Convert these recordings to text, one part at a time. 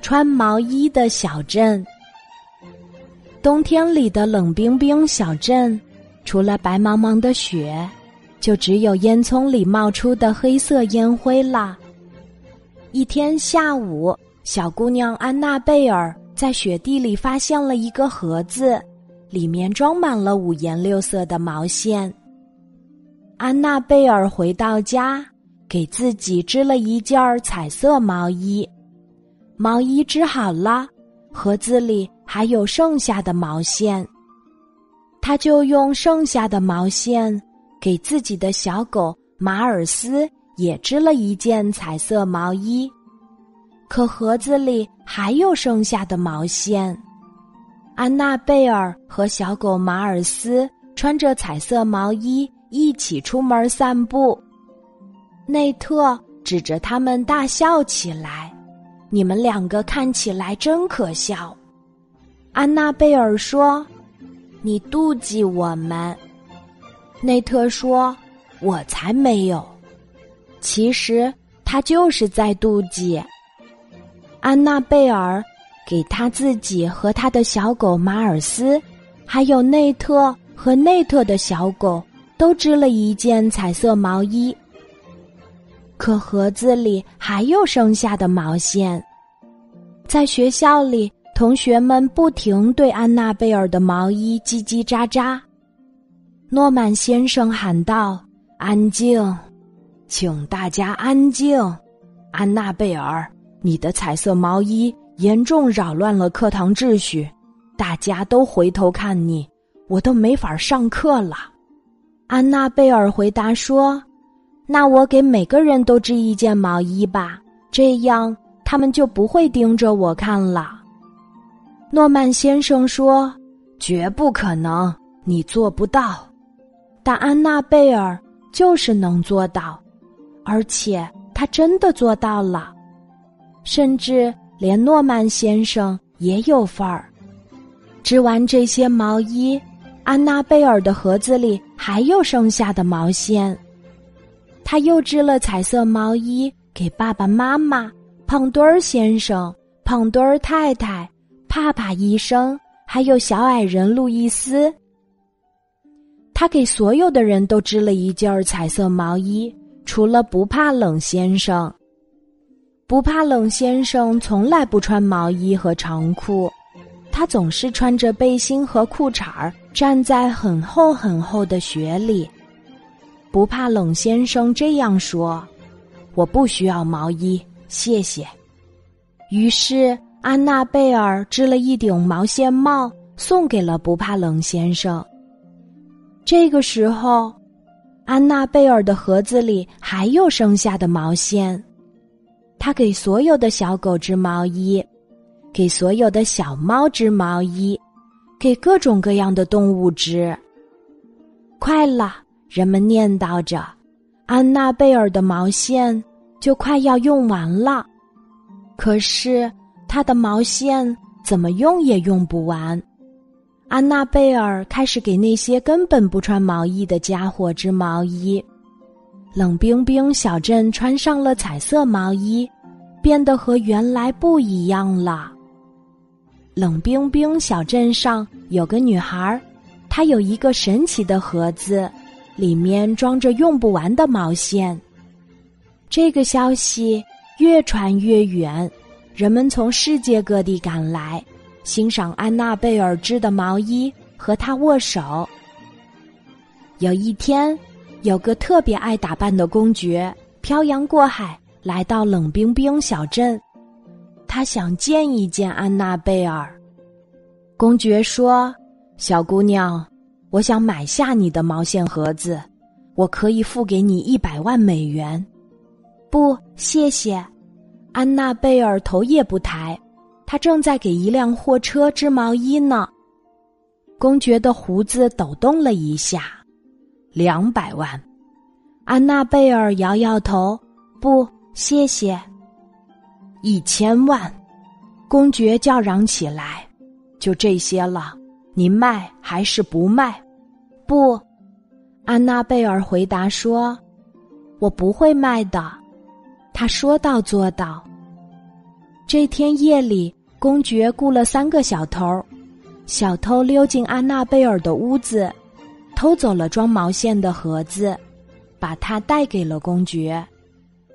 穿毛衣的小镇。冬天里的冷冰冰小镇，除了白茫茫的雪，就只有烟囱里冒出的黑色烟灰啦。一天下午，小姑娘安娜贝尔在雪地里发现了一个盒子，里面装满了五颜六色的毛线。安娜贝尔回到家，给自己织了一件彩色毛衣。毛衣织好了，盒子里还有剩下的毛线。他就用剩下的毛线，给自己的小狗马尔斯也织了一件彩色毛衣。可盒子里还有剩下的毛线。安娜贝尔和小狗马尔斯穿着彩色毛衣。一起出门散步，内特指着他们大笑起来：“你们两个看起来真可笑。”安娜贝尔说：“你妒忌我们。”内特说：“我才没有。”其实他就是在妒忌。安娜贝尔给他自己和他的小狗马尔斯，还有内特和内特的小狗。都织了一件彩色毛衣，可盒子里还有剩下的毛线。在学校里，同学们不停对安娜贝尔的毛衣叽叽喳喳。诺曼先生喊道：“安静，请大家安静！安娜贝尔，你的彩色毛衣严重扰乱了课堂秩序，大家都回头看你，我都没法上课了。”安娜贝尔回答说：“那我给每个人都织一件毛衣吧，这样他们就不会盯着我看了。”诺曼先生说：“绝不可能，你做不到。”但安娜贝尔就是能做到，而且他真的做到了，甚至连诺曼先生也有份儿。织完这些毛衣。安娜贝尔的盒子里还有剩下的毛线，她又织了彩色毛衣给爸爸妈妈、胖墩儿先生、胖墩儿太太、帕帕医生，还有小矮人路易斯。他给所有的人都织了一件彩色毛衣，除了不怕冷先生。不怕冷先生从来不穿毛衣和长裤。他总是穿着背心和裤衩儿，站在很厚很厚的雪里。不怕冷先生这样说：“我不需要毛衣，谢谢。”于是安娜贝尔织了一顶毛线帽，送给了不怕冷先生。这个时候，安娜贝尔的盒子里还有剩下的毛线，她给所有的小狗织毛衣。给所有的小猫织毛衣，给各种各样的动物织。快了，人们念叨着，安娜贝尔的毛线就快要用完了。可是他的毛线怎么用也用不完。安娜贝尔开始给那些根本不穿毛衣的家伙织毛衣。冷冰冰小镇穿上了彩色毛衣，变得和原来不一样了。冷冰冰小镇上有个女孩，她有一个神奇的盒子，里面装着用不完的毛线。这个消息越传越远，人们从世界各地赶来，欣赏安娜贝尔织的毛衣，和她握手。有一天，有个特别爱打扮的公爵漂洋过海来到冷冰冰小镇。他想见一见安娜贝尔。公爵说：“小姑娘，我想买下你的毛线盒子，我可以付给你一百万美元。”不，谢谢。安娜贝尔头也不抬，她正在给一辆货车织毛衣呢。公爵的胡子抖动了一下。两百万。安娜贝尔摇摇头：“不，谢谢。”一千万，公爵叫嚷起来：“就这些了，你卖还是不卖？”不，安娜贝尔回答说：“我不会卖的。”他说到做到。这天夜里，公爵雇了三个小偷，小偷溜进安娜贝尔的屋子，偷走了装毛线的盒子，把它带给了公爵。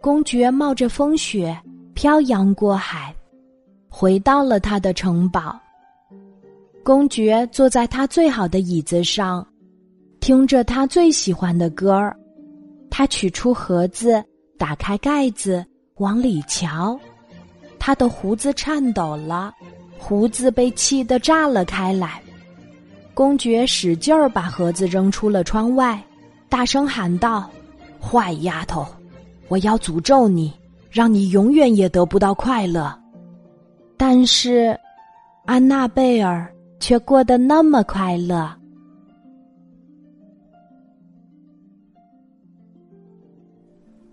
公爵冒着风雪，漂洋过海，回到了他的城堡。公爵坐在他最好的椅子上，听着他最喜欢的歌儿。他取出盒子，打开盖子，往里瞧。他的胡子颤抖了，胡子被气得炸了开来。公爵使劲儿把盒子扔出了窗外，大声喊道：“坏丫头，我要诅咒你，让你永远也得不到快乐。”但是，安娜贝尔却过得那么快乐。